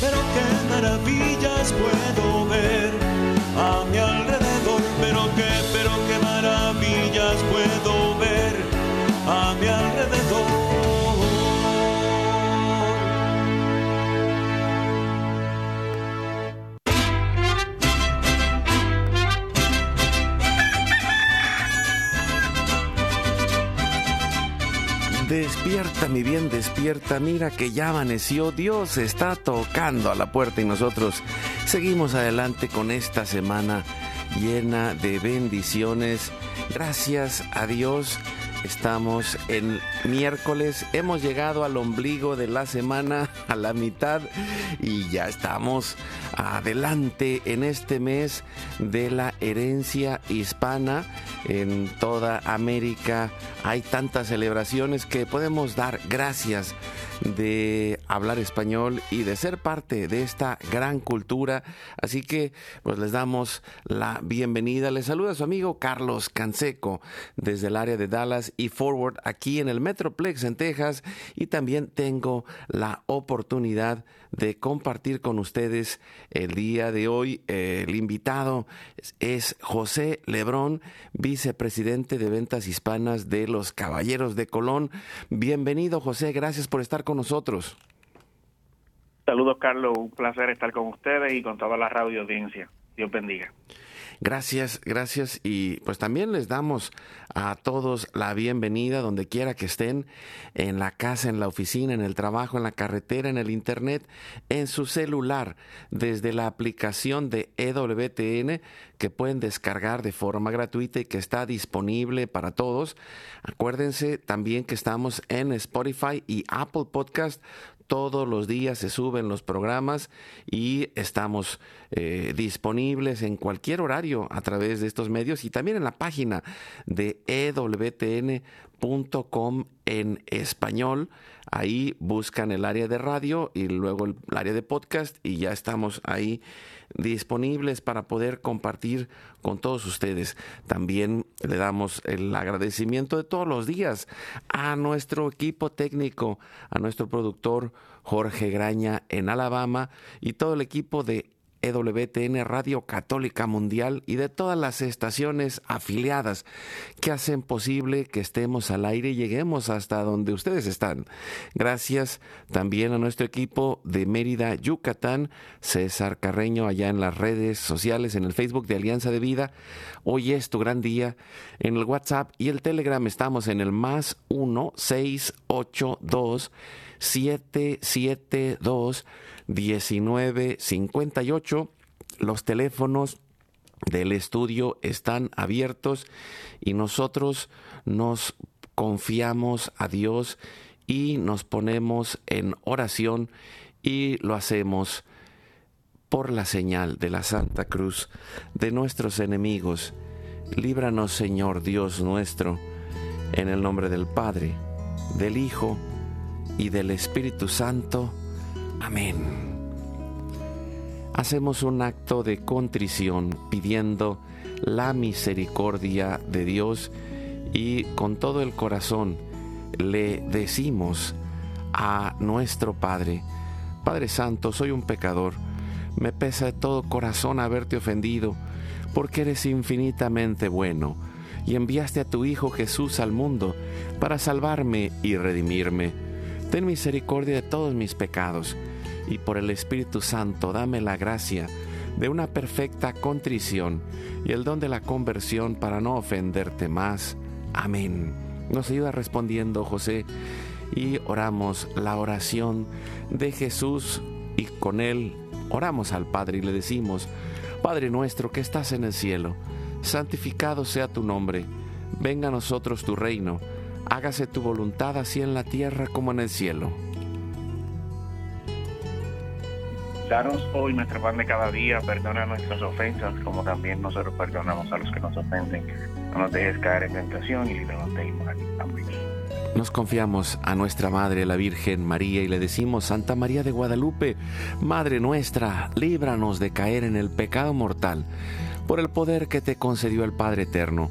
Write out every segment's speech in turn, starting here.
Pero qué maravillas puedo ver a mi alrededor, Despierta, mi bien, despierta. Mira que ya amaneció. Dios está tocando a la puerta y nosotros seguimos adelante con esta semana llena de bendiciones. Gracias a Dios. Estamos en miércoles, hemos llegado al ombligo de la semana, a la mitad, y ya estamos adelante en este mes de la herencia hispana en toda América. Hay tantas celebraciones que podemos dar gracias de hablar español y de ser parte de esta gran cultura. Así que pues les damos la bienvenida. Les saluda su amigo Carlos Canseco desde el área de Dallas y Forward aquí en el Metroplex en Texas y también tengo la oportunidad de compartir con ustedes el día de hoy. El invitado es José Lebrón, vicepresidente de ventas hispanas de los Caballeros de Colón. Bienvenido José, gracias por estar con nosotros. Saludos Carlos, un placer estar con ustedes y con toda la radio audiencia. Dios bendiga. Gracias, gracias. Y pues también les damos a todos la bienvenida donde quiera que estén, en la casa, en la oficina, en el trabajo, en la carretera, en el internet, en su celular, desde la aplicación de EWTN que pueden descargar de forma gratuita y que está disponible para todos. Acuérdense también que estamos en Spotify y Apple Podcast todos los días se suben los programas y estamos eh, disponibles en cualquier horario a través de estos medios y también en la página de ewtn.com en español. Ahí buscan el área de radio y luego el área de podcast y ya estamos ahí disponibles para poder compartir con todos ustedes. También le damos el agradecimiento de todos los días a nuestro equipo técnico, a nuestro productor Jorge Graña en Alabama y todo el equipo de EWTN Radio Católica Mundial y de todas las estaciones afiliadas que hacen posible que estemos al aire y lleguemos hasta donde ustedes están. Gracias también a nuestro equipo de Mérida, Yucatán, César Carreño allá en las redes sociales, en el Facebook de Alianza de Vida. Hoy es tu gran día. En el WhatsApp y el Telegram estamos en el más 1682 772 1958. Los teléfonos del estudio están abiertos y nosotros nos confiamos a Dios y nos ponemos en oración y lo hacemos por la señal de la Santa Cruz de nuestros enemigos. Líbranos, Señor Dios nuestro, en el nombre del Padre, del Hijo y del Espíritu Santo. Amén. Hacemos un acto de contrición pidiendo la misericordia de Dios y con todo el corazón le decimos a nuestro Padre, Padre Santo, soy un pecador, me pesa de todo corazón haberte ofendido, porque eres infinitamente bueno y enviaste a tu Hijo Jesús al mundo para salvarme y redimirme. Ten misericordia de todos mis pecados y por el Espíritu Santo dame la gracia de una perfecta contrición y el don de la conversión para no ofenderte más. Amén. Nos ayuda respondiendo José y oramos la oración de Jesús y con él oramos al Padre y le decimos, Padre nuestro que estás en el cielo, santificado sea tu nombre, venga a nosotros tu reino, hágase tu voluntad así en la tierra como en el cielo. Danos hoy nuestro pan de cada día, perdona nuestras ofensas, como también nosotros perdonamos a los que nos ofenden. No nos dejes caer en tentación y líbranos del mal. Amén. Nos confiamos a nuestra Madre, la Virgen María, y le decimos, Santa María de Guadalupe, Madre nuestra, líbranos de caer en el pecado mortal, por el poder que te concedió el Padre Eterno.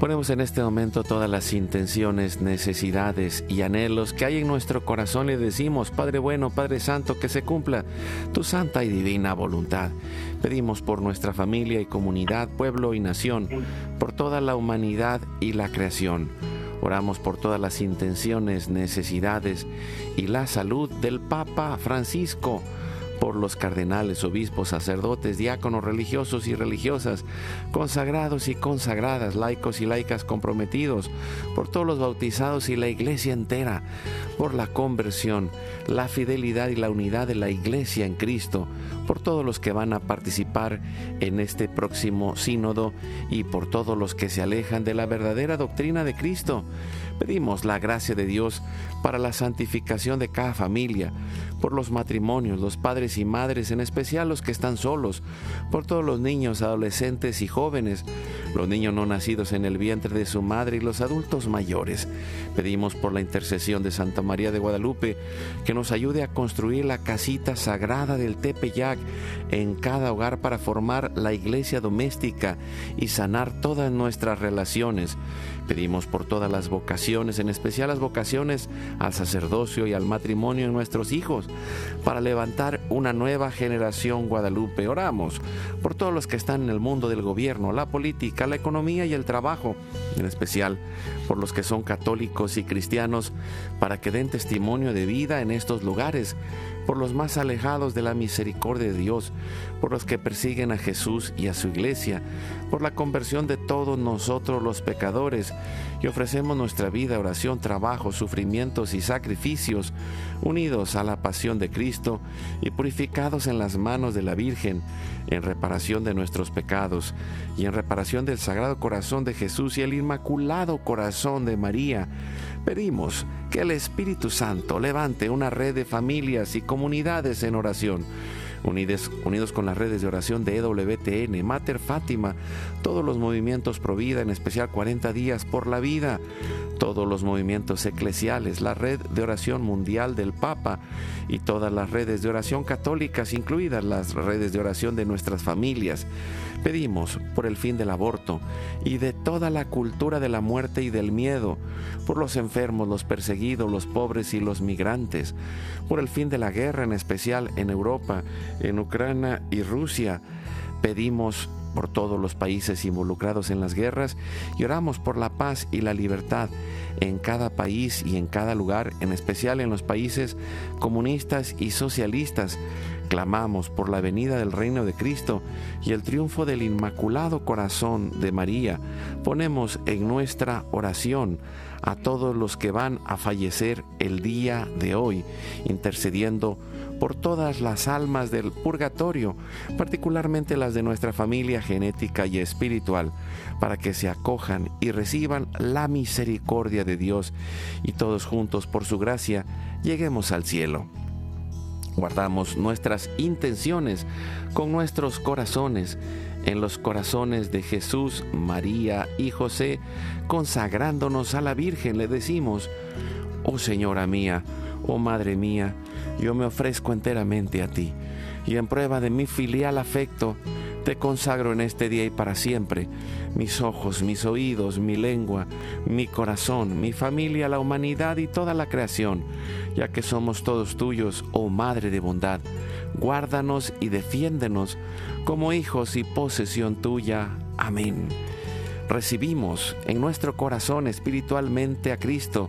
Ponemos en este momento todas las intenciones, necesidades y anhelos que hay en nuestro corazón y decimos, Padre bueno, Padre Santo, que se cumpla tu santa y divina voluntad. Pedimos por nuestra familia y comunidad, pueblo y nación, por toda la humanidad y la creación. Oramos por todas las intenciones, necesidades y la salud del Papa Francisco por los cardenales, obispos, sacerdotes, diáconos, religiosos y religiosas, consagrados y consagradas, laicos y laicas comprometidos, por todos los bautizados y la iglesia entera, por la conversión, la fidelidad y la unidad de la iglesia en Cristo, por todos los que van a participar en este próximo sínodo y por todos los que se alejan de la verdadera doctrina de Cristo. Pedimos la gracia de Dios para la santificación de cada familia, por los matrimonios, los padres y madres, en especial los que están solos, por todos los niños, adolescentes y jóvenes, los niños no nacidos en el vientre de su madre y los adultos mayores. Pedimos por la intercesión de Santa María de Guadalupe que nos ayude a construir la casita sagrada del Tepeyac en cada hogar para formar la iglesia doméstica y sanar todas nuestras relaciones. Pedimos por todas las vocaciones, en especial las vocaciones al sacerdocio y al matrimonio en nuestros hijos, para levantar una nueva generación guadalupe. Oramos por todos los que están en el mundo del gobierno, la política, la economía y el trabajo, en especial por los que son católicos y cristianos, para que den testimonio de vida en estos lugares por los más alejados de la misericordia de Dios, por los que persiguen a Jesús y a su iglesia, por la conversión de todos nosotros los pecadores, ofrecemos nuestra vida, oración, trabajo, sufrimientos y sacrificios, unidos a la pasión de Cristo y purificados en las manos de la Virgen, en reparación de nuestros pecados y en reparación del Sagrado Corazón de Jesús y el Inmaculado Corazón de María Pedimos que el Espíritu Santo levante una red de familias y comunidades en oración unidos, unidos con las redes de oración de EWTN, Mater Fátima, todos los movimientos Pro Vida, en especial 40 días por la vida, todos los movimientos eclesiales, la red de oración mundial del Papa y todas las redes de oración católicas, incluidas las redes de oración de nuestras familias. Pedimos por el fin del aborto y de toda la cultura de la muerte y del miedo, por los enfermos, los perseguidos, los pobres y los migrantes, por el fin de la guerra, en especial en Europa, en Ucrania y Rusia. Pedimos por todos los países involucrados en las guerras y oramos por la paz y la libertad en cada país y en cada lugar, en especial en los países comunistas y socialistas. Clamamos por la venida del reino de Cristo y el triunfo del Inmaculado Corazón de María. Ponemos en nuestra oración a todos los que van a fallecer el día de hoy, intercediendo por todas las almas del purgatorio, particularmente las de nuestra familia genética y espiritual, para que se acojan y reciban la misericordia de Dios y todos juntos por su gracia lleguemos al cielo. Guardamos nuestras intenciones con nuestros corazones en los corazones de Jesús, María y José, consagrándonos a la Virgen, le decimos, oh Señora mía, oh Madre mía, yo me ofrezco enteramente a ti, y en prueba de mi filial afecto, Te consagro en este día y para siempre mis ojos, mis oídos, mi lengua, mi corazón, mi familia, la humanidad y toda la creación, ya que somos todos tuyos, oh Madre de bondad. Guárdanos y defiéndenos como hijos y posesión tuya. Amén. Recibimos en nuestro corazón espiritualmente a Cristo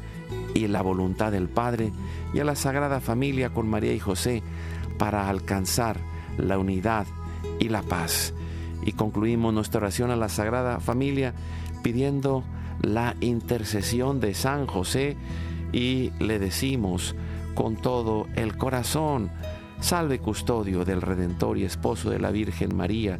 y la voluntad del Padre y a la Sagrada Familia con María y José para alcanzar la unidad y la paz. Y concluimos nuestra oración a la Sagrada Familia pidiendo la intercesión de San José y le decimos con todo el corazón, salve custodio del Redentor y esposo de la Virgen María,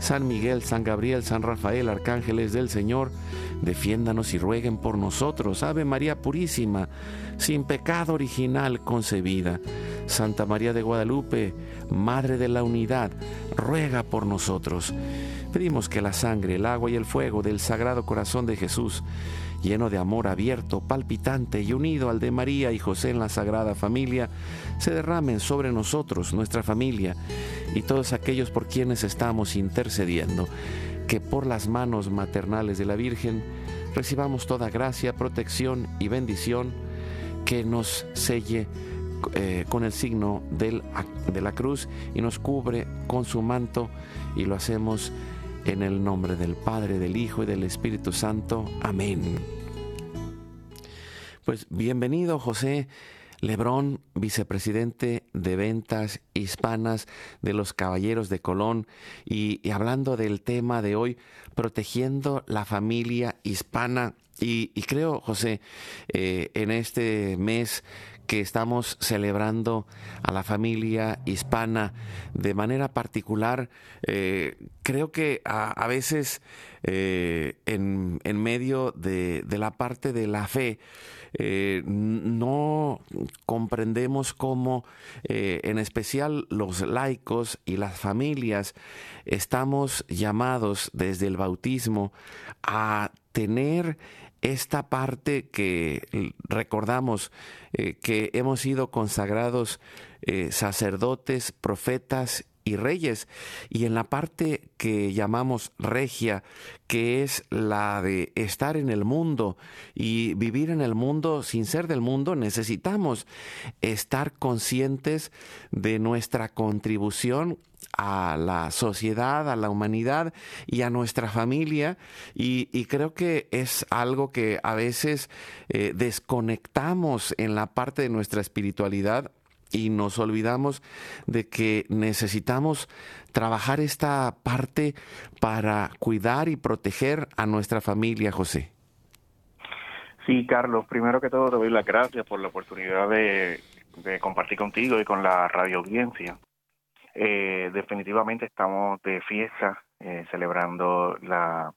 San Miguel, San Gabriel, San Rafael, arcángeles del Señor, defiéndanos y rueguen por nosotros. Ave María Purísima, sin pecado original concebida. Santa María de Guadalupe, Madre de la Unidad, ruega por nosotros. Pedimos que la sangre, el agua y el fuego del Sagrado Corazón de Jesús, lleno de amor abierto, palpitante y unido al de María y José en la Sagrada Familia, se derramen sobre nosotros, nuestra familia y todos aquellos por quienes estamos intercediendo, que por las manos maternales de la Virgen recibamos toda gracia, protección y bendición que nos selle eh, con el signo de la cruz y nos cubre con su manto y lo hacemos en el nombre del Padre, del Hijo y del Espíritu Santo. Amén. Pues bienvenido José Lebrón, vicepresidente de ventas hispanas de los Caballeros de Colón, y, hablando del tema de hoy, protegiendo la familia hispana. Y, creo, José, eh, en este mes que estamos celebrando a la familia hispana de manera particular, eh, creo que a, veces eh, en, medio de, de, la parte de la fe, eh, no comprendemos cómo, en especial los laicos y las familias, estamos llamados desde el bautismo a tener esta parte que recordamos eh, que hemos sido consagrados sacerdotes, profetas y reyes. Y en la parte que llamamos regia, que es la de estar en el mundo y vivir en el mundo sin ser del mundo, necesitamos estar conscientes de nuestra contribución a la sociedad, a la humanidad y a nuestra familia. Y, creo que es algo que a veces eh, desconectamos en la parte de nuestra espiritualidad y nos olvidamos de que necesitamos trabajar esta parte para cuidar y proteger a nuestra familia, José. Sí, Carlos, primero que todo te doy las gracias por la oportunidad de, compartir contigo y con la radio audiencia. Eh, definitivamente estamos de fiesta eh, celebrando la,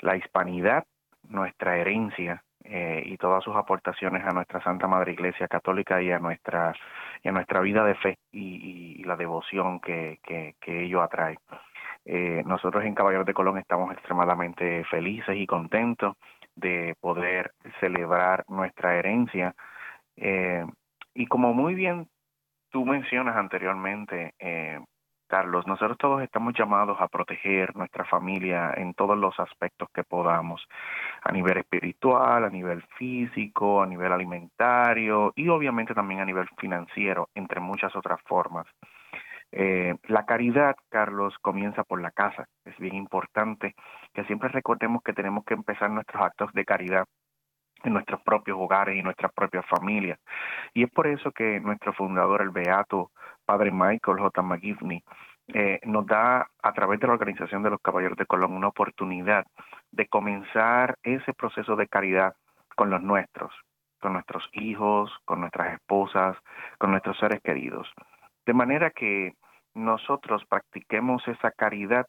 la hispanidad, nuestra herencia eh, y todas sus aportaciones a nuestra Santa Madre Iglesia Católica y a nuestra, y a nuestra vida de fe y, la devoción que, que, ello atrae. Eh, nosotros en Caballeros de Colón estamos extremadamente felices y contentos de poder celebrar nuestra herencia. Y como muy bien tú mencionas anteriormente, eh, Carlos, nosotros todos estamos llamados a proteger nuestra familia en todos los aspectos que podamos, a nivel espiritual, a nivel físico, a nivel alimentario y obviamente también a nivel financiero, entre muchas otras formas. Eh, la caridad, Carlos, comienza por la casa. Es bien importante que siempre recordemos que tenemos que empezar nuestros actos de caridad en nuestros propios hogares y nuestras propias familias. Y es por eso que nuestro fundador, el Beato Padre Michael J. McGivney, eh, nos da a través de la Organización de los Caballeros de Colón una oportunidad de comenzar ese proceso de caridad con los nuestros, con nuestros hijos, con nuestras esposas, con nuestros seres queridos. De manera que nosotros practiquemos esa caridad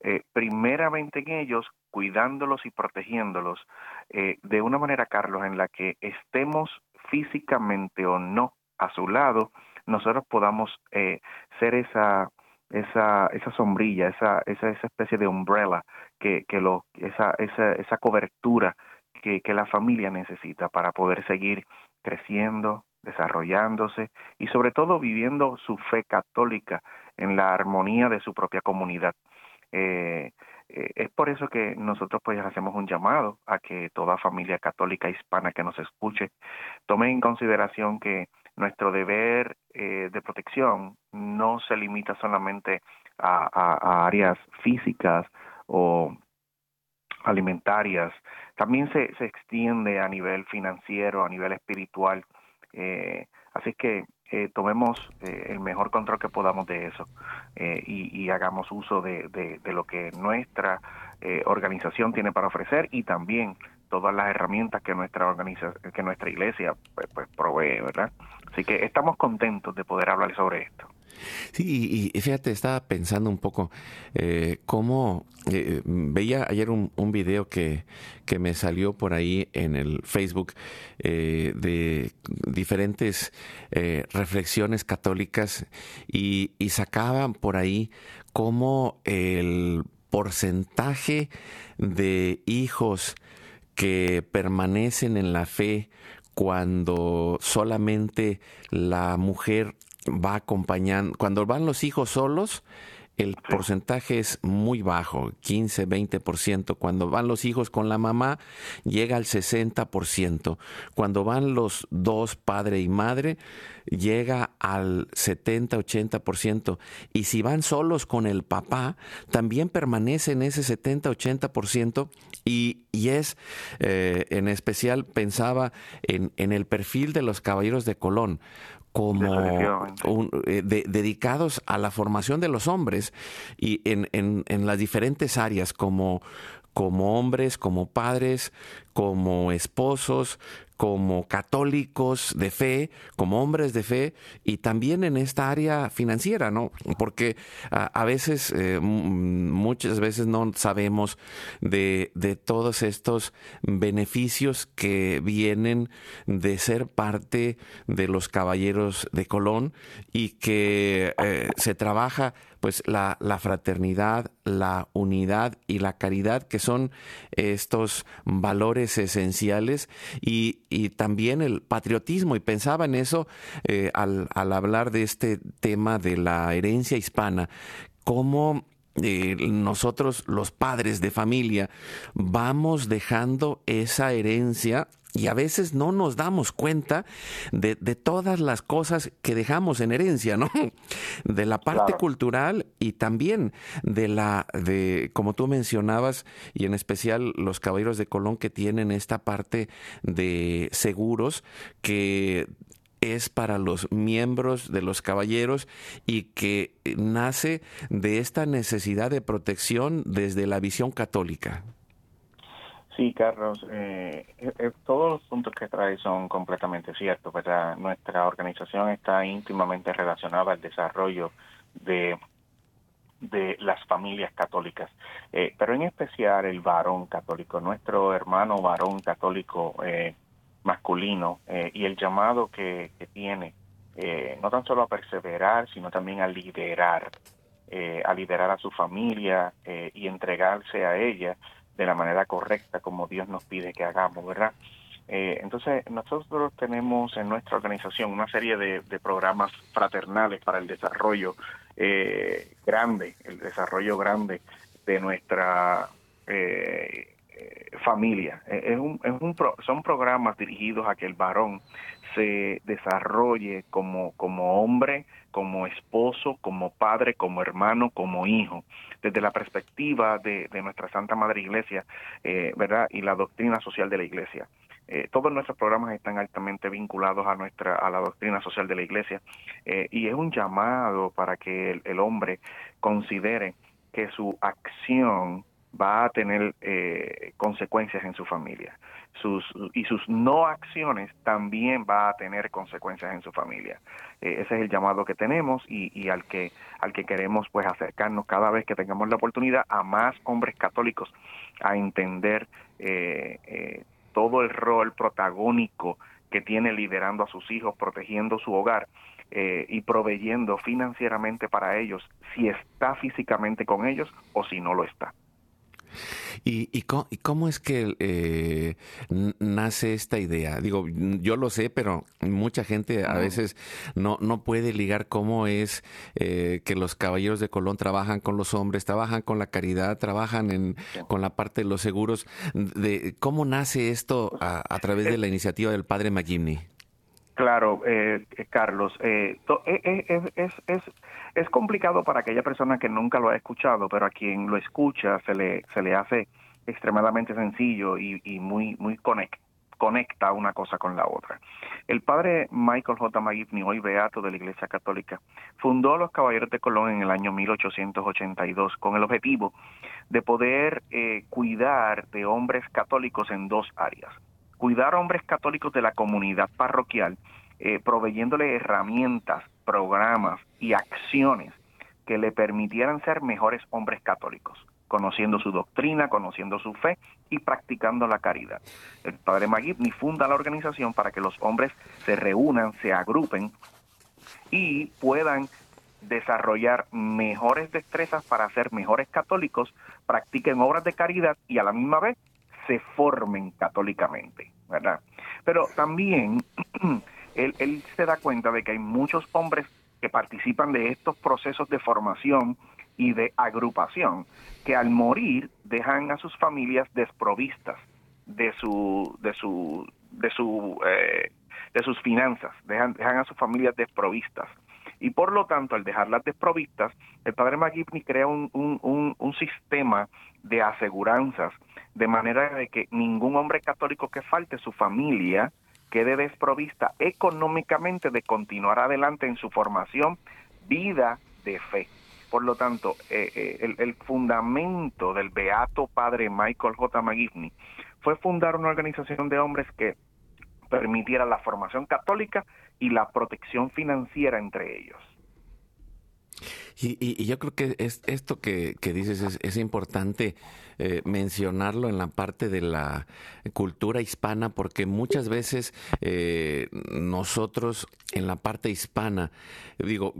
eh, primeramente en ellos, cuidándolos y protegiéndolos, eh, de una manera, Carlos, en la que estemos físicamente o no a su lado, nosotros podamos eh, ser esa esa esa sombrilla, esa esa, esa especie de umbrella que, que lo esa esa esa cobertura que, que la familia necesita para poder seguir creciendo, desarrollándose y sobre todo viviendo su fe católica en la armonía de su propia comunidad. Eh, eh, es por eso que nosotros pues hacemos un llamado a que toda familia católica hispana que nos escuche tome en consideración que nuestro deber eh, de protección no se limita solamente a, áreas físicas o alimentarias, también se, se extiende a nivel financiero, a nivel espiritual. Así que eh, tomemos eh, el mejor control que podamos de eso eh, y, hagamos uso de, de, lo que nuestra organización tiene para ofrecer y también todas las herramientas que nuestra organización, que nuestra iglesia pues, pues provee, ¿verdad? Así que estamos contentos de poder hablar sobre esto. Sí, y, fíjate, estaba pensando un poco eh, cómo eh, veía ayer un, un video que, que, me salió por ahí en el Facebook eh, de diferentes reflexiones católicas y, y sacaban por ahí cómo el porcentaje de hijos que permanecen en la fe cuando solamente la mujer va acompañando, cuando van los hijos solos, el porcentaje es muy bajo, 15, 20%. Cuando van los hijos con la mamá, llega al 60%. Cuando van los dos, padre y madre, llega al 70, 80%. Y si van solos con el papá, también permanece en ese 70, 80%. Y, y es, eh, en especial, pensaba en, en el perfil de los caballeros de Colón como eh, dedicados a la formación de los hombres y en, en, en las diferentes áreas como como hombres, como padres, como esposos, como católicos de fe, como hombres de fe y también en esta área financiera, ¿no? Porque a, veces, eh, muchas veces no sabemos de, de, todos estos beneficios que vienen de ser parte de los caballeros de Colón y que eh, se trabaja pues la, la, fraternidad, la unidad y la caridad, que son estos valores esenciales, y, y también el patriotismo. Y pensaba en eso eh, al, al, hablar de este tema de la herencia hispana, cómo eh, nosotros los padres de familia vamos dejando esa herencia y a veces no nos damos cuenta de, todas las cosas que dejamos en herencia, ¿no? De la parte cultural y también de la, de, como tú mencionabas, y en especial los caballeros de Colón que tienen esta parte de seguros que es para los miembros de los caballeros y que nace de esta necesidad de protección desde la visión católica. Sí, Carlos, eh, eh, eh, todos los puntos que trae son completamente ciertos, ¿verdad? Nuestra organización está íntimamente relacionada al desarrollo de, las familias católicas, pero en especial el varón católico, nuestro hermano varón católico masculino y el llamado que, que tiene, no tan solo a perseverar, sino también a liderar, a liderar a su familia y entregarse a ella de la manera correcta como Dios nos pide que hagamos, ¿verdad? Eh, entonces, nosotros tenemos en nuestra organización una serie de, programas fraternales para el desarrollo eh, grande, el desarrollo grande de nuestra eh, familia. Es un, es un son programas dirigidos a que el varón se desarrolle como, como hombre, como esposo, como padre, como hermano, como hijo, desde la perspectiva de, nuestra Santa Madre Iglesia, eh, ¿verdad? Y la doctrina social de la Iglesia. eh, todos nuestros programas están altamente vinculados a nuestra a la doctrina social de la Iglesia eh, y es un llamado para que el, hombre considere que su acción va a tener eh, consecuencias en su familia. Sus, y sus no acciones también va a tener consecuencias en su familia. ese es el llamado que tenemos y, al que al que queremos pues acercarnos cada vez que tengamos la oportunidad a más hombres católicos a entender eh, todo el rol protagónico que tiene liderando a sus hijos, protegiendo su hogar eh, y proveyendo financieramente para ellos, si está físicamente con ellos o si no lo está. ¿Y, y, cómo, es que eh, nace esta idea? Digo, yo lo sé, pero mucha gente a veces no, no puede ligar cómo es eh, que los caballeros de Colón trabajan con los hombres, trabajan con la caridad, trabajan en, con la parte de los seguros. De, ¿Cómo nace esto a, a través de la iniciativa del padre McGimney? Claro, eh, eh, Carlos, eh, es, es, es, complicado para aquella persona que nunca lo ha escuchado, pero a quien lo escucha se le, se le hace extremadamente sencillo y, y muy, muy conecta una cosa con la otra. El padre Michael J. McGivney, hoy beato de la Iglesia Católica, fundó los Caballeros de Colón en el año 1882 con el objetivo de poder cuidar de hombres católicos en dos áreas cuidar a hombres católicos de la comunidad parroquial, eh, proveyéndole herramientas, programas y acciones que le permitieran ser mejores hombres católicos, conociendo su doctrina, conociendo su fe y practicando la caridad. El padre Magibni funda la organización para que los hombres se reúnan, se agrupen y puedan desarrollar mejores destrezas para ser mejores católicos, practiquen obras de caridad y a la misma vez se formen católicamente, ¿verdad? Pero también él, se da cuenta de que hay muchos hombres que participan de estos procesos de formación y de agrupación que al morir dejan a sus familias desprovistas de su de su de su eh, de sus finanzas dejan dejan a sus familias desprovistas y por lo tanto al dejarlas desprovistas el padre McGivney crea un, un, un sistema de aseguranzas de manera de que ningún hombre católico que falte su familia quede desprovista económicamente de continuar adelante en su formación, vida de fe. Por lo tanto, eh, eh, el, fundamento del beato padre Michael J. McGivney fue fundar una organización de hombres que permitiera la formación católica y la protección financiera entre ellos. Y, y, yo creo que es, esto que, dices es, es importante eh, mencionarlo en la parte de la cultura hispana, porque muchas veces eh, nosotros en la parte hispana, digo,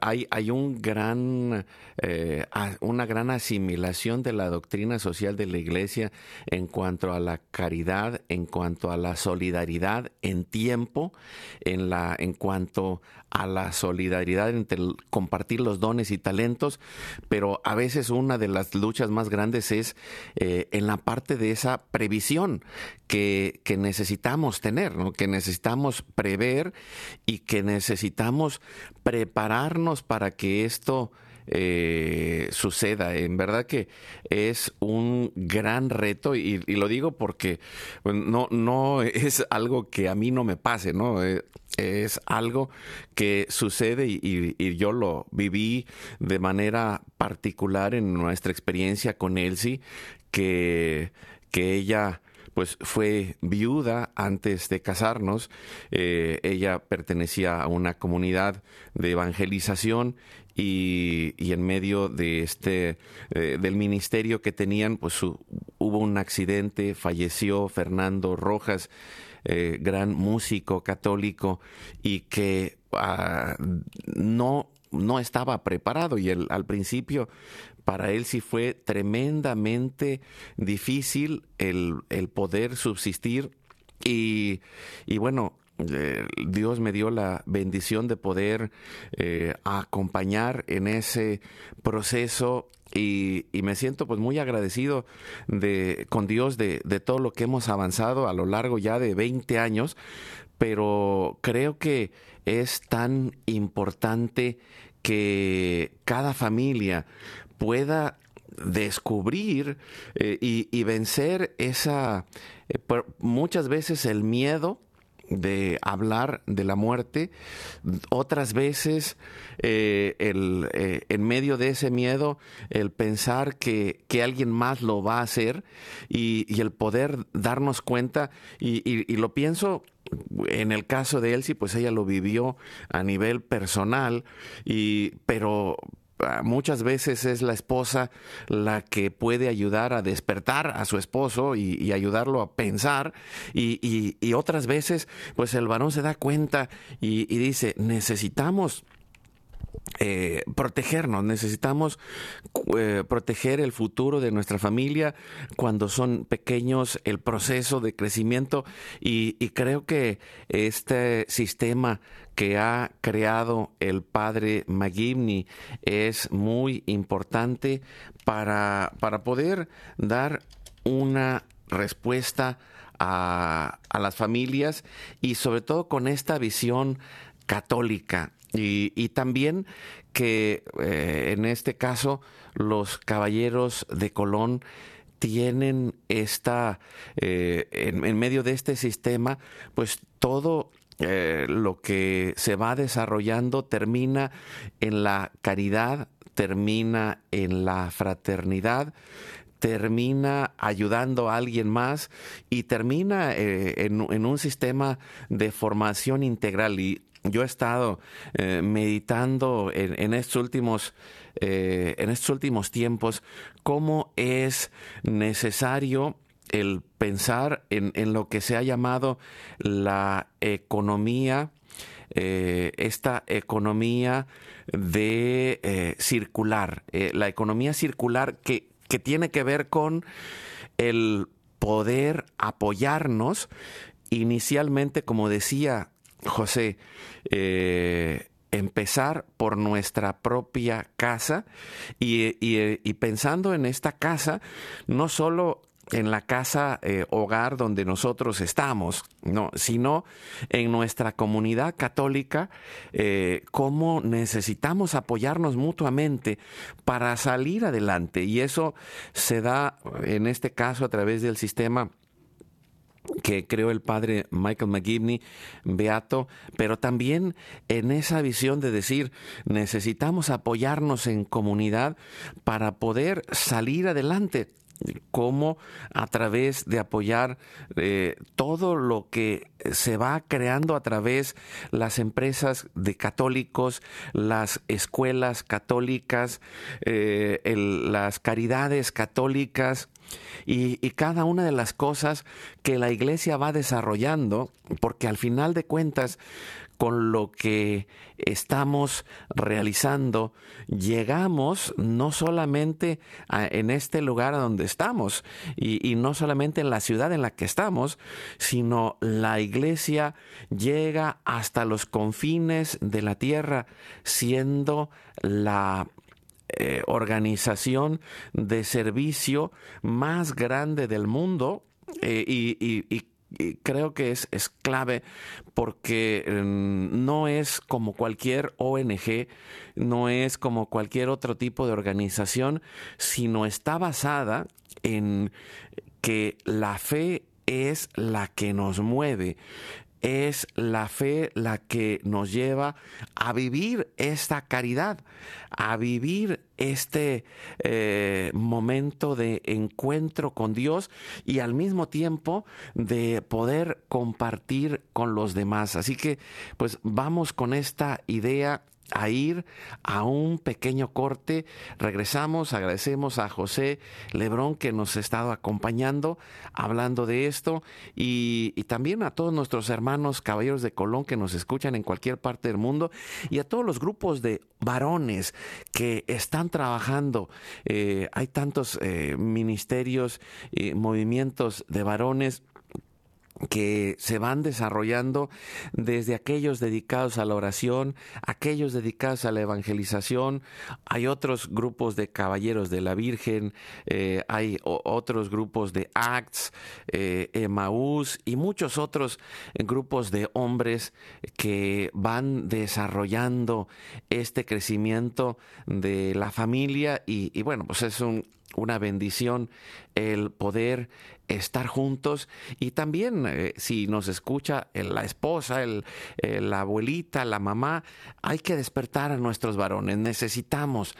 hay, hay un gran, eh, una gran asimilación de la doctrina social de la iglesia en cuanto a la caridad, en cuanto a la solidaridad en tiempo, en, la, en cuanto a la solidaridad entre compartir los dones y talentos, pero a veces una de las luchas más grandes es eh, en la parte de esa previsión que, necesitamos tener, que necesitamos prever y que necesitamos prepararnos para que esto eh, suceda. En verdad que es un gran reto y, lo digo porque no, no es algo que a mí no me pase, ¿no? Eh, es algo que sucede y, yo lo viví de manera particular en nuestra experiencia con Elsie, que, que ella pues fue viuda antes de casarnos. Eh, ella pertenecía a una comunidad de evangelización y, en medio de este eh, del ministerio que tenían, pues hubo un accidente, falleció Fernando Rojas, eh, gran músico católico y que ah, no no estaba preparado y al principio para él sí fue tremendamente difícil el, poder subsistir. Y, y bueno, eh, Dios me dio la bendición de poder eh, acompañar en ese proceso y, me siento pues muy agradecido de, con Dios de, de, todo lo que hemos avanzado a lo largo ya de 20 años, pero creo que es tan importante que cada familia pueda descubrir eh, y, vencer esa, eh, muchas veces el miedo de hablar de la muerte, otras veces eh, el, en medio de ese miedo el pensar que, alguien más lo va a hacer y, el poder darnos cuenta, y, y, lo pienso en el caso de Elsie, pues ella lo vivió a nivel personal, y, pero, muchas veces es la esposa la que puede ayudar a despertar a su esposo y, ayudarlo a pensar y, otras veces pues el varón se da cuenta y, dice necesitamos eh, protegernos, necesitamos eh, proteger el futuro de nuestra familia cuando son pequeños, el proceso de crecimiento y creo que este sistema que ha creado el padre McGivney es muy importante para, para poder dar una respuesta a, a, las familias y sobre todo con esta visión católica. Y, y también que eh, en este caso los caballeros de Colón tienen esta, eh, en, en, medio de este sistema, pues todo eh, lo que se va desarrollando termina en la caridad, termina en la fraternidad, termina ayudando a alguien más y termina eh, en, un sistema de formación integral. Y yo he estado eh, meditando en, estos últimos en estos últimos tiempos cómo es necesario el pensar en, lo que se ha llamado la economía, eh, esta economía de eh, circular, eh, la economía circular que, que, tiene que ver con el poder apoyarnos inicialmente, como decía José, empezar por nuestra propia casa y, y, pensando en esta casa, no solo en la casa eh, hogar donde nosotros estamos, no, sino en nuestra comunidad católica, eh, cómo necesitamos apoyarnos mutuamente para salir adelante. Y eso se da, en este caso, a través del sistema que creó el padre Michael McGivney, Beato, pero también en esa visión de decir, necesitamos apoyarnos en comunidad para poder salir adelante cómo a través de apoyar eh, todo lo que se va creando a través las empresas de católicos, las escuelas católicas, eh, las caridades católicas, y, cada una de las cosas que la iglesia va desarrollando, porque al final de cuentas con lo que estamos realizando, llegamos no solamente en este lugar donde estamos y, y, no solamente en la ciudad en la que estamos, sino la iglesia llega hasta los confines de la tierra, siendo la eh, organización de servicio más grande del mundo eh, y, creo que es, es clave porque mm, no es como cualquier ONG, no es como cualquier otro tipo de organización, sino está basada en que la fe es la que nos mueve es la fe la que nos lleva a vivir esta caridad, a vivir este eh, momento de encuentro con Dios y al mismo tiempo de poder compartir con los demás. Así que pues vamos con esta idea a ir a un pequeño corte. Regresamos, agradecemos a José Lebrón que nos ha estado acompañando hablando de esto y, también a todos nuestros hermanos caballeros de Colón que nos escuchan en cualquier parte del mundo y a todos los grupos de varones que están trabajando. Eh, hay tantos eh, ministerios y movimientos de varones que se van desarrollando desde aquellos dedicados a la oración, aquellos dedicados a la evangelización, hay otros grupos de caballeros de la Virgen, eh, hay otros grupos de Acts, eh, Emaús y muchos otros grupos de hombres que van desarrollando este crecimiento de la familia y, bueno, pues es un una bendición el poder estar juntos y también eh, si nos escucha la esposa, el, la abuelita, la mamá, hay que despertar a nuestros varones. Necesitamos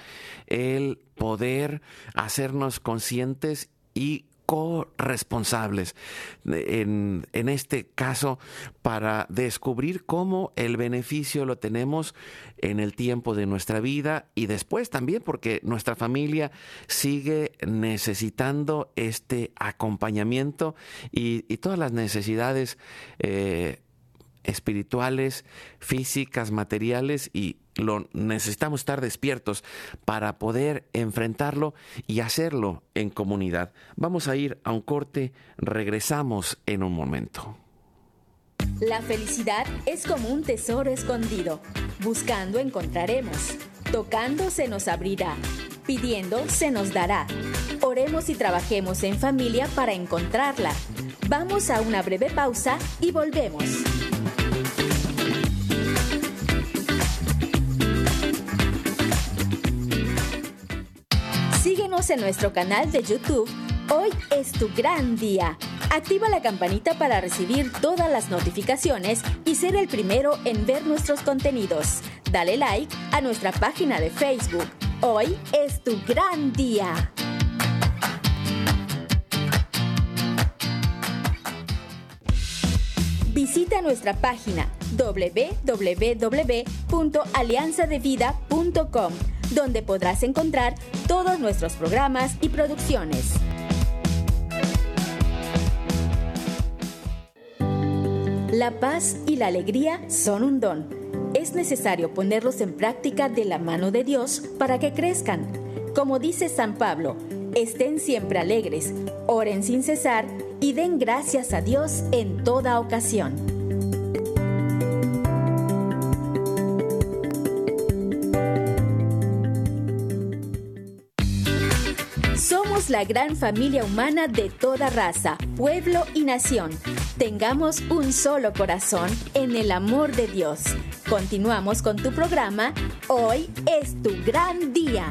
el poder hacernos conscientes y corresponsables en, en este caso para descubrir cómo el beneficio lo tenemos en el tiempo de nuestra vida y después también porque nuestra familia sigue necesitando este acompañamiento y, todas las necesidades eh, espirituales, físicas, materiales y lo necesitamos estar despiertos para poder enfrentarlo y hacerlo en comunidad. Vamos a ir a un corte, regresamos en un momento. La felicidad es como un tesoro escondido. Buscando encontraremos. Tocando se nos abrirá. Pidiendo se nos dará. Oremos y trabajemos en familia para encontrarla. Vamos a una breve pausa y volvemos. En nuestro canal de YouTube. Hoy es tu gran día. Activa la campanita para recibir todas las notificaciones y ser el primero en ver nuestros contenidos. Dale like a nuestra página de Facebook. Hoy es tu gran día. Visita nuestra página www.alianzadevida.com donde podrás encontrar todos nuestros programas y producciones. La paz y la alegría son un don. Es necesario ponerlos en práctica de la mano de Dios para que crezcan. Como dice San Pablo, estén siempre alegres, oren sin cesar y den gracias a Dios en toda ocasión. La gran familia humana de toda raza, pueblo y nación. Tengamos un solo corazón en el amor de Dios. Continuamos con tu programa. Hoy es tu gran día.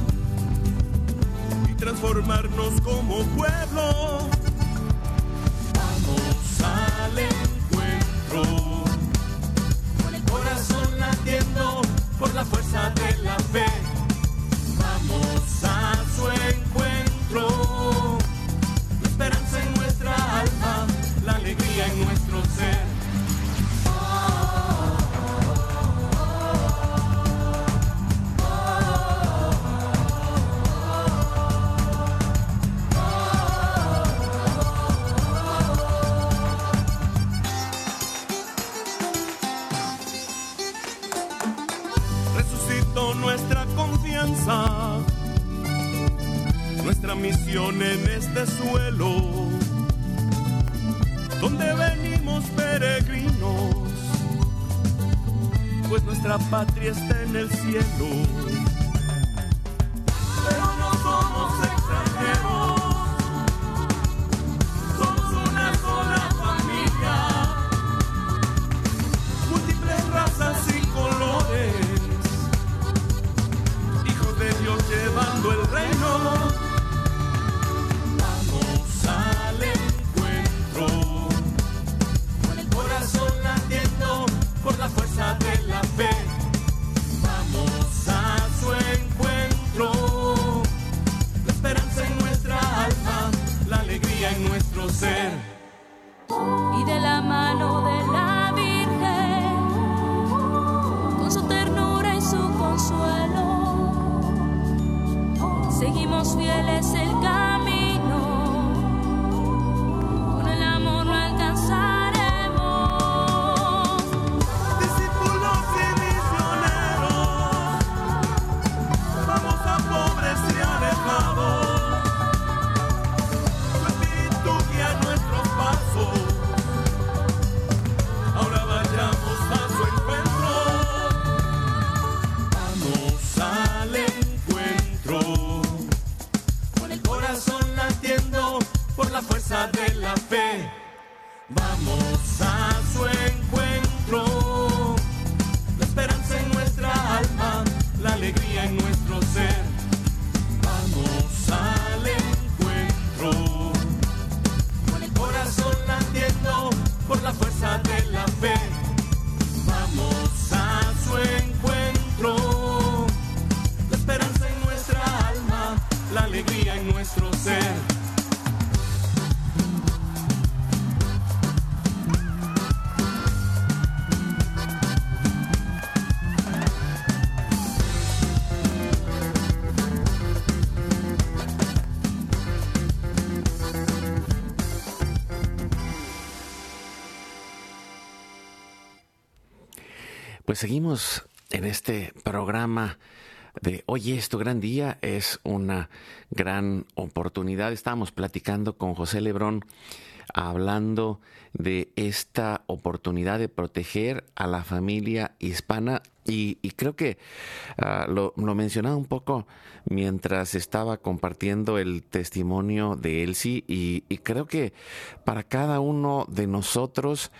transformarnos como pueblo. Pues seguimos en este programa de Hoy es gran día, es una gran oportunidad. Estábamos platicando con José Lebrón hablando de esta oportunidad de proteger a la familia hispana y, creo que ah, lo, mencionaba un poco mientras estaba compartiendo el testimonio de Elsie y, creo que para cada uno de nosotros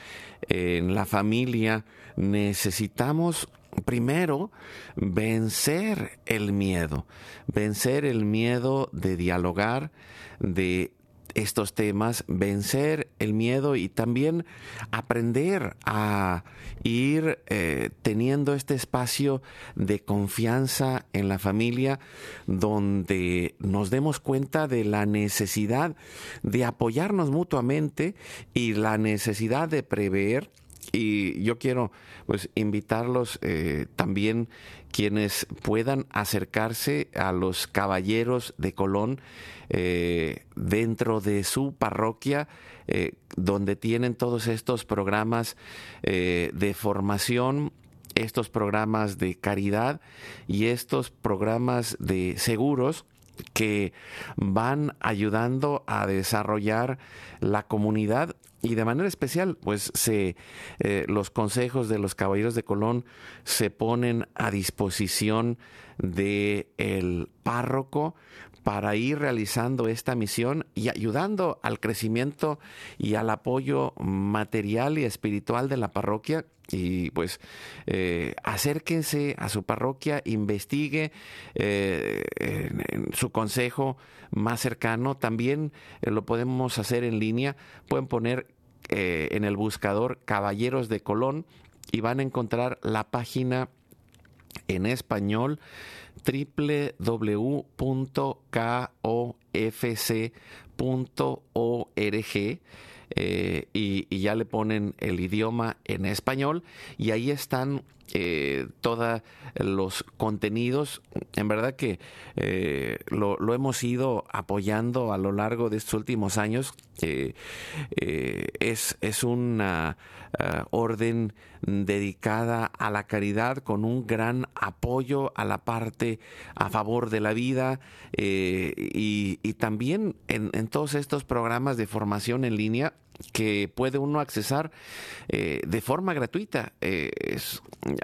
en la familia necesitamos primero vencer el miedo, vencer el miedo de dialogar, de estos temas, vencer el miedo y también aprender a ir eh, teniendo este espacio de confianza en la familia donde nos demos cuenta de la necesidad de apoyarnos mutuamente y la necesidad de prever y yo quiero pues invitarlos eh, también quienes puedan acercarse a los caballeros de Colón eh, dentro de su parroquia eh, donde tienen todos estos programas eh, de formación estos programas de caridad y estos programas de seguros que van ayudando a desarrollar la comunidad y de manera especial, pues se eh, los consejos de los caballeros de Colón se ponen a disposición de el párroco para ir realizando esta misión y ayudando al crecimiento y al apoyo material y espiritual de la parroquia y pues eh, acérquense a su parroquia, investigue eh, en, su consejo más cercano. También eh, lo podemos hacer en línea. Pueden poner en el buscador Caballeros de Colón y van a encontrar la página en español www.kofc.org eh, y, y ya le ponen el idioma en español y ahí están eh, todos los contenidos. En verdad que eh, lo, hemos ido apoyando a lo largo de estos últimos años. Eh, es, es una eh, orden dedicada a la caridad con un gran apoyo a la parte a favor de la vida eh, y, también en todos estos programas de formación en línea que puede uno accesar eh, de forma gratuita. Eh,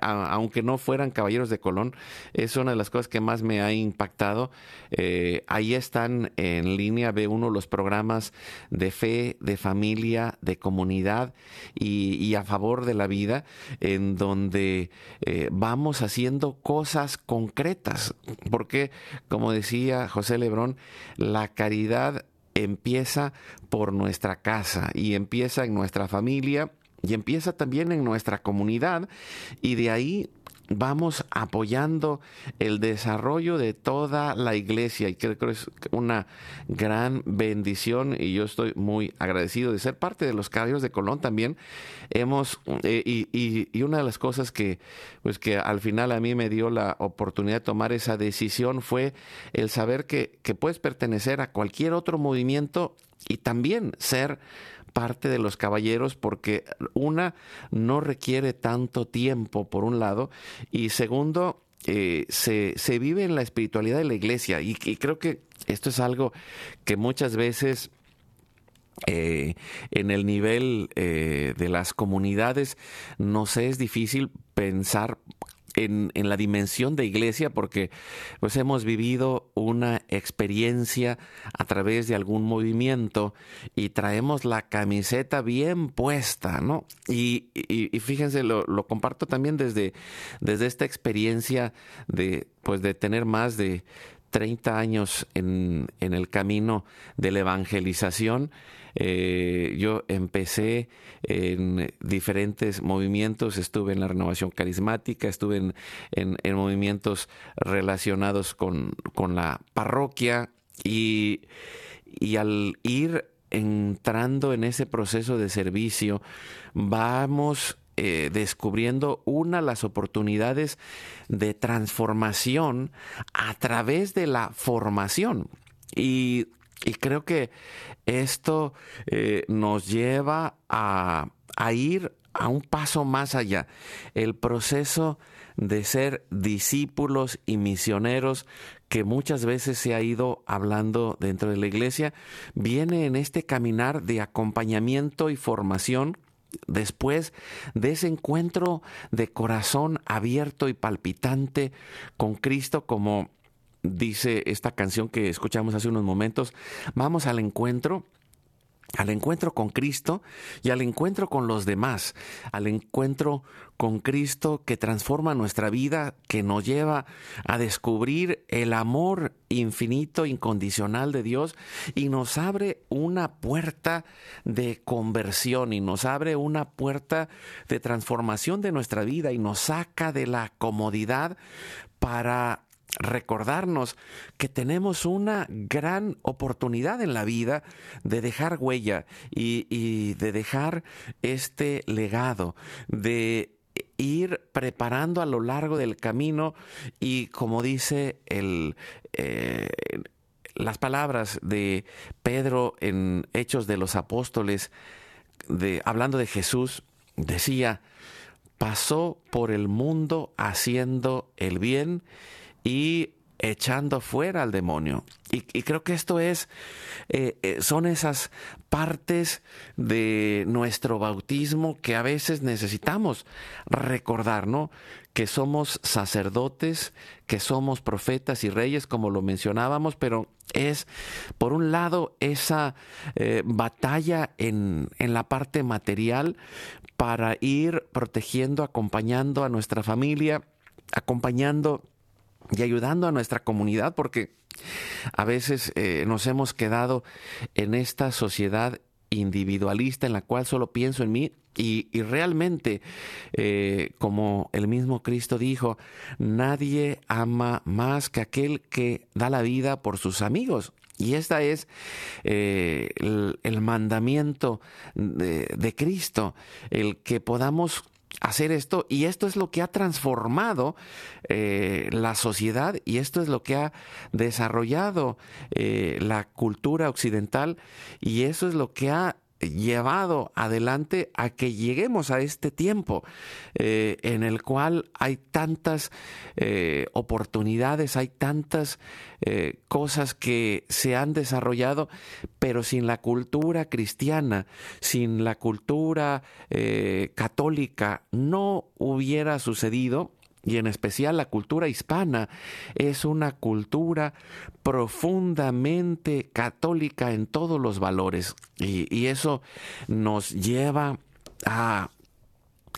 aunque no fueran caballeros de Colón, es una de las cosas que más me ha impactado. Eh, ahí están en línea, ve uno los programas de fe, de familia, de comunidad y, y a favor de la vida, en donde vamos haciendo cosas concretas. Porque, como decía José Lebrón, la caridad empieza por nuestra casa y empieza en nuestra familia y empieza también en nuestra comunidad y de ahí vamos apoyando el desarrollo de toda la iglesia y creo que es una gran bendición y yo estoy muy agradecido de ser parte de los Caballeros de Colón también. Hemos eh, y, y, una de las cosas que pues que al final a mí me dio la oportunidad de tomar esa decisión fue el saber que, que puedes pertenecer a cualquier otro movimiento y también ser parte de los caballeros porque una no requiere tanto tiempo, por un lado, y segundo, eh, se, se, vive en la espiritualidad de la iglesia y, creo que esto es algo que muchas veces... Eh, en el nivel eh, de las comunidades nos es difícil pensar en, la dimensión de iglesia porque pues hemos vivido una experiencia a través de algún movimiento y traemos la camiseta bien puesta, ¿no? Y, fíjense, lo, comparto también desde, desde esta experiencia de, pues de tener más de 30 años en, en el camino de la evangelización eh, yo empecé en diferentes movimientos, estuve en la renovación carismática, estuve en, en, movimientos relacionados con, con, la parroquia y, y al ir entrando en ese proceso de servicio, vamos eh, descubriendo una las oportunidades de transformación a través de la formación. Y y creo que esto eh, nos lleva a, ir a un paso más allá. El proceso de ser discípulos y misioneros que muchas veces se ha ido hablando dentro de la iglesia, viene en este caminar de acompañamiento y formación después de ese encuentro de corazón abierto y palpitante con Cristo como dice esta canción que escuchamos hace unos momentos, vamos al encuentro al encuentro con Cristo y al encuentro con los demás, al encuentro con Cristo que transforma nuestra vida, que nos lleva a descubrir el amor infinito, incondicional de Dios y nos abre una puerta de conversión y nos abre una puerta de transformación de nuestra vida y nos saca de la comodidad para recordarnos que tenemos una gran oportunidad en la vida de dejar huella y, de dejar este legado, de ir preparando a lo largo del camino y como dice el, eh, las palabras de Pedro en Hechos de los Apóstoles, de, hablando de Jesús, decía, pasó por el mundo haciendo el bien y echando fuera al demonio. Y, creo que esto es, eh, eh, son esas partes de nuestro bautismo que a veces necesitamos recordar, ¿no? Que somos sacerdotes, que somos profetas y reyes, como lo mencionábamos, pero es, por un lado, esa eh, batalla en, en la parte material para ir protegiendo, acompañando a nuestra familia, acompañando y ayudando a nuestra comunidad, porque a veces eh, nos hemos quedado en esta sociedad individualista en la cual solo pienso en mí y, realmente, eh, como el mismo Cristo dijo, nadie ama más que aquel que da la vida por sus amigos. Y este es eh, el, mandamiento de, de Cristo, el que podamos hacer esto y esto es lo que ha transformado eh, la sociedad y esto es lo que ha desarrollado eh, la cultura occidental y eso es lo que ha llevado adelante a que lleguemos a este tiempo eh, en el cual hay tantas eh, oportunidades, hay tantas eh, cosas que se han desarrollado, pero sin la cultura cristiana, sin la cultura católica, no hubiera sucedido y en especial la cultura hispana es una cultura profundamente católica en todos los valores. Y, eso nos lleva a,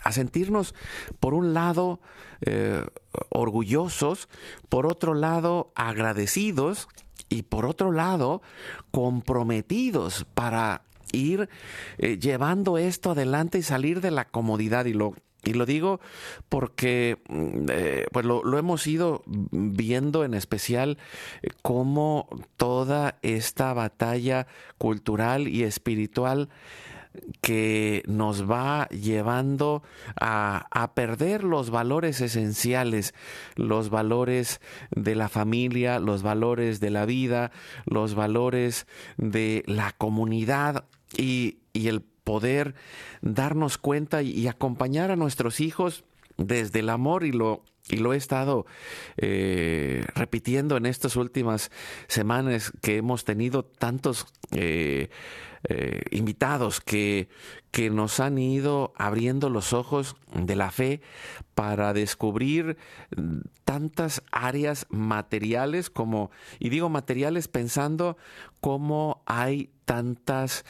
sentirnos por un lado eh, orgullosos, por otro lado agradecidos y por otro lado comprometidos para ir eh, llevando esto adelante y salir de la comodidad. Y lo Y lo digo porque mm, eh, pues lo, hemos ido viendo en especial eh, cómo toda esta batalla cultural y espiritual que nos va llevando a, a, perder los valores esenciales, los valores de la familia, los valores de la vida, los valores de la comunidad y, y el poder darnos cuenta y, acompañar a nuestros hijos desde el amor y lo y lo he estado eh, repitiendo en estas últimas semanas que hemos tenido tantos eh, eh, invitados que, que nos han ido abriendo los ojos de la fe para descubrir tantas áreas materiales como, y digo materiales pensando cómo hay tantas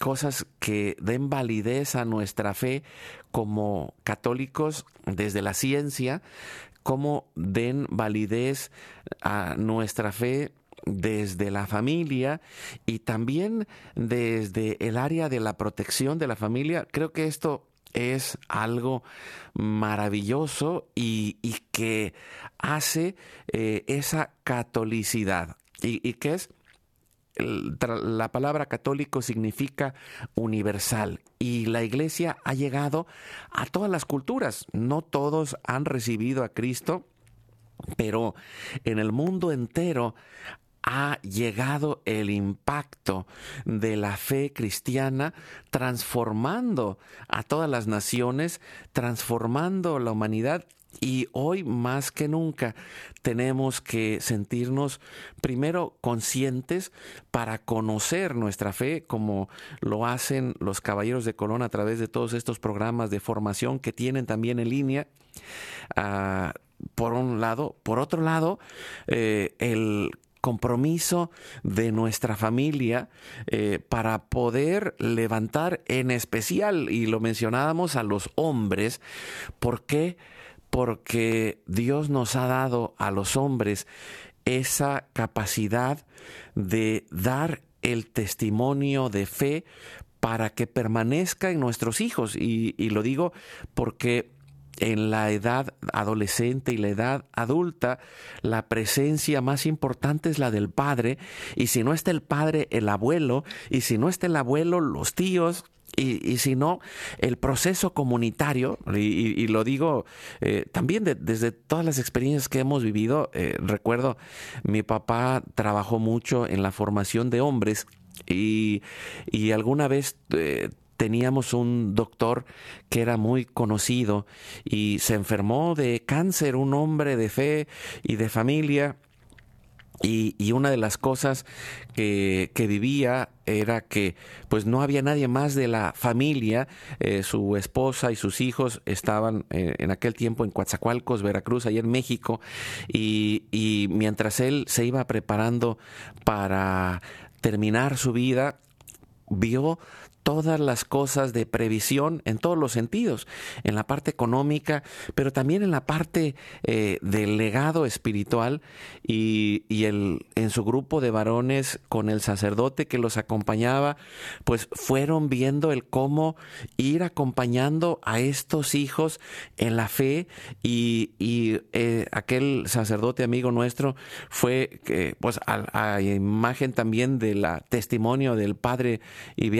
cosas que den validez a nuestra fe como católicos desde la ciencia, como den validez a nuestra fe desde la familia y también desde el área de la protección de la familia. Creo que esto es algo maravilloso y, que hace eh, esa catolicidad. ¿Y, y es? La palabra católico significa universal y la iglesia ha llegado a todas las culturas. No todos han recibido a Cristo, pero en el mundo entero ha llegado el impacto de la fe cristiana transformando a todas las naciones, transformando la humanidad y hoy más que nunca tenemos que sentirnos primero conscientes para conocer nuestra fe como lo hacen los caballeros de Colón a través de todos estos programas de formación que tienen también en línea. Ah, por un lado, por otro lado, eh, el compromiso de nuestra familia eh, para poder levantar en especial, y lo mencionábamos a los hombres, porque porque Dios nos ha dado a los hombres esa capacidad de dar el testimonio de fe para que permanezca en nuestros hijos. Y, lo digo porque en la edad adolescente y la edad adulta, la presencia más importante es la del padre, y si no está el padre, el abuelo, y si no está el abuelo, los tíos, y, si no, el proceso comunitario, y, lo digo eh, también desde todas las experiencias que hemos vivido, eh, recuerdo, mi papá trabajó mucho en la formación de hombres y, alguna vez eh, teníamos un doctor que era muy conocido y se enfermó de cáncer, un hombre de fe y de familia y, una de las cosas que, vivía era que pues no había nadie más de la familia, eh, su esposa y sus hijos estaban eh, en aquel tiempo en Coatzacoalcos, Veracruz, allá en México, y, y mientras él se iba preparando para terminar su vida, vio todas las cosas de previsión en todos los sentidos, en la parte económica, pero también en la parte eh, del legado espiritual y, el, en su grupo de varones con el sacerdote que los acompañaba, pues fueron viendo el cómo ir acompañando a estos hijos en la fe y, eh, aquel sacerdote amigo nuestro fue pues a, imagen también de la testimonio del padre y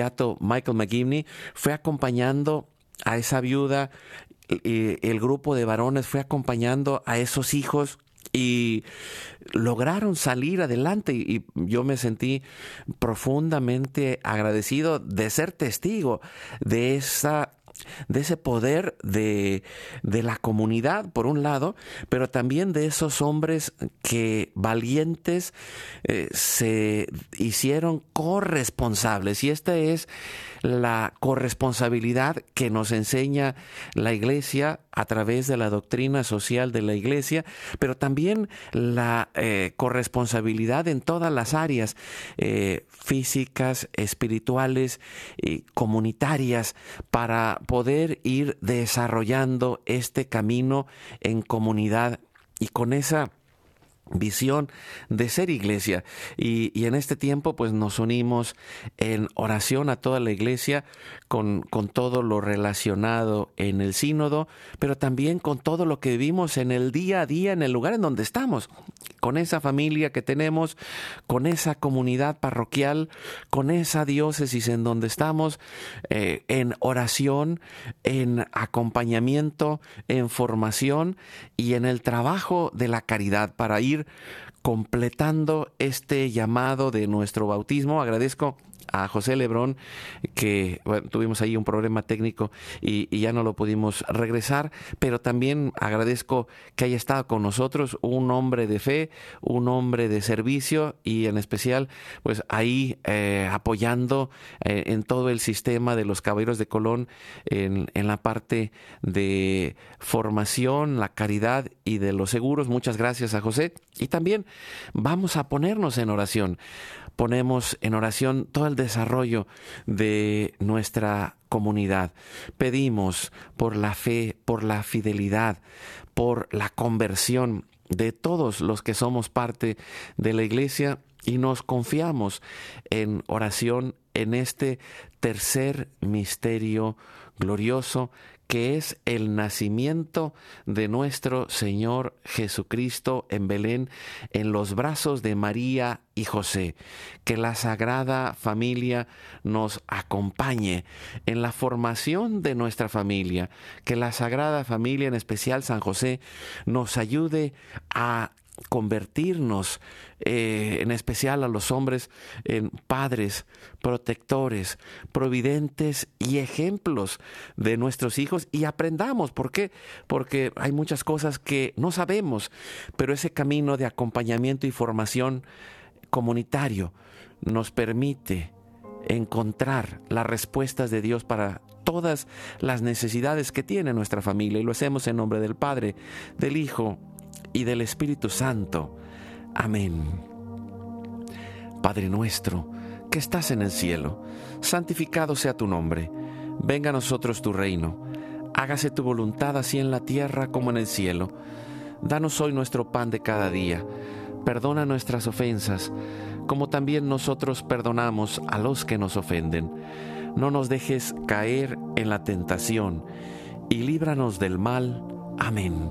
Michael McGivney, fue acompañando a esa viuda, y el grupo de varones fue acompañando a esos hijos y lograron salir adelante. Y yo me sentí profundamente agradecido de ser testigo de esa de ese poder de, de, la comunidad, por un lado, pero también de esos hombres que valientes eh, se hicieron corresponsables. Y esta es la corresponsabilidad que nos enseña la Iglesia a través de la doctrina social de la Iglesia, pero también la eh, corresponsabilidad en todas las áreas eh, físicas, espirituales y comunitarias para poder ir desarrollando este camino en comunidad. Y con esa visión de ser iglesia. Y, y, en este tiempo pues nos unimos en oración a toda la iglesia con, con, todo lo relacionado en el sínodo pero también con todo lo que vivimos en el día a día en el lugar en donde estamos con esa familia que tenemos con esa comunidad parroquial con esa diócesis en donde estamos eh, en oración en acompañamiento en formación y en el trabajo de la caridad para ir completando este llamado de nuestro bautismo. Agradezco a José Lebrón, que tuvimos ahí un problema técnico y, ya no lo pudimos regresar, pero también agradezco que haya estado con nosotros un hombre de fe, un hombre de servicio y en especial, pues ahí eh, apoyando eh, en todo el sistema de los Caballeros de Colón en, en la parte de formación, la caridad y de los seguros. Muchas gracias a José. Y también vamos a ponernos en oración ponemos en oración todo el desarrollo de nuestra comunidad. Pedimos por la fe, por la fidelidad, por la conversión de todos los que somos parte de la iglesia y nos confiamos en oración en este tercer misterio glorioso que es el nacimiento de nuestro Señor Jesucristo en Belén, en los brazos de María y José. Que la Sagrada Familia nos acompañe en la formación de nuestra familia. Que la Sagrada Familia, en especial San José, nos ayude a convertirnos, eh, en especial a los hombres, en padres, protectores, providentes y ejemplos de nuestros hijos y aprendamos. ¿Por qué? Porque hay muchas cosas que no sabemos, pero ese camino de acompañamiento y formación comunitario nos permite encontrar las respuestas de Dios para todas las necesidades que tiene nuestra familia y lo hacemos en nombre del Padre, del Hijo y del Espíritu Santo. Amén. Padre nuestro, que estás en el cielo, santificado sea tu nombre, venga a nosotros tu reino, hágase tu voluntad así en la tierra como en el cielo. Danos hoy nuestro pan de cada día, perdona nuestras ofensas, como también nosotros perdonamos a los que nos ofenden. No nos dejes caer en la tentación, y líbranos del mal. Amén.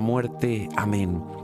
muerte. Amén.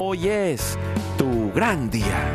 Hoy es tu gran día.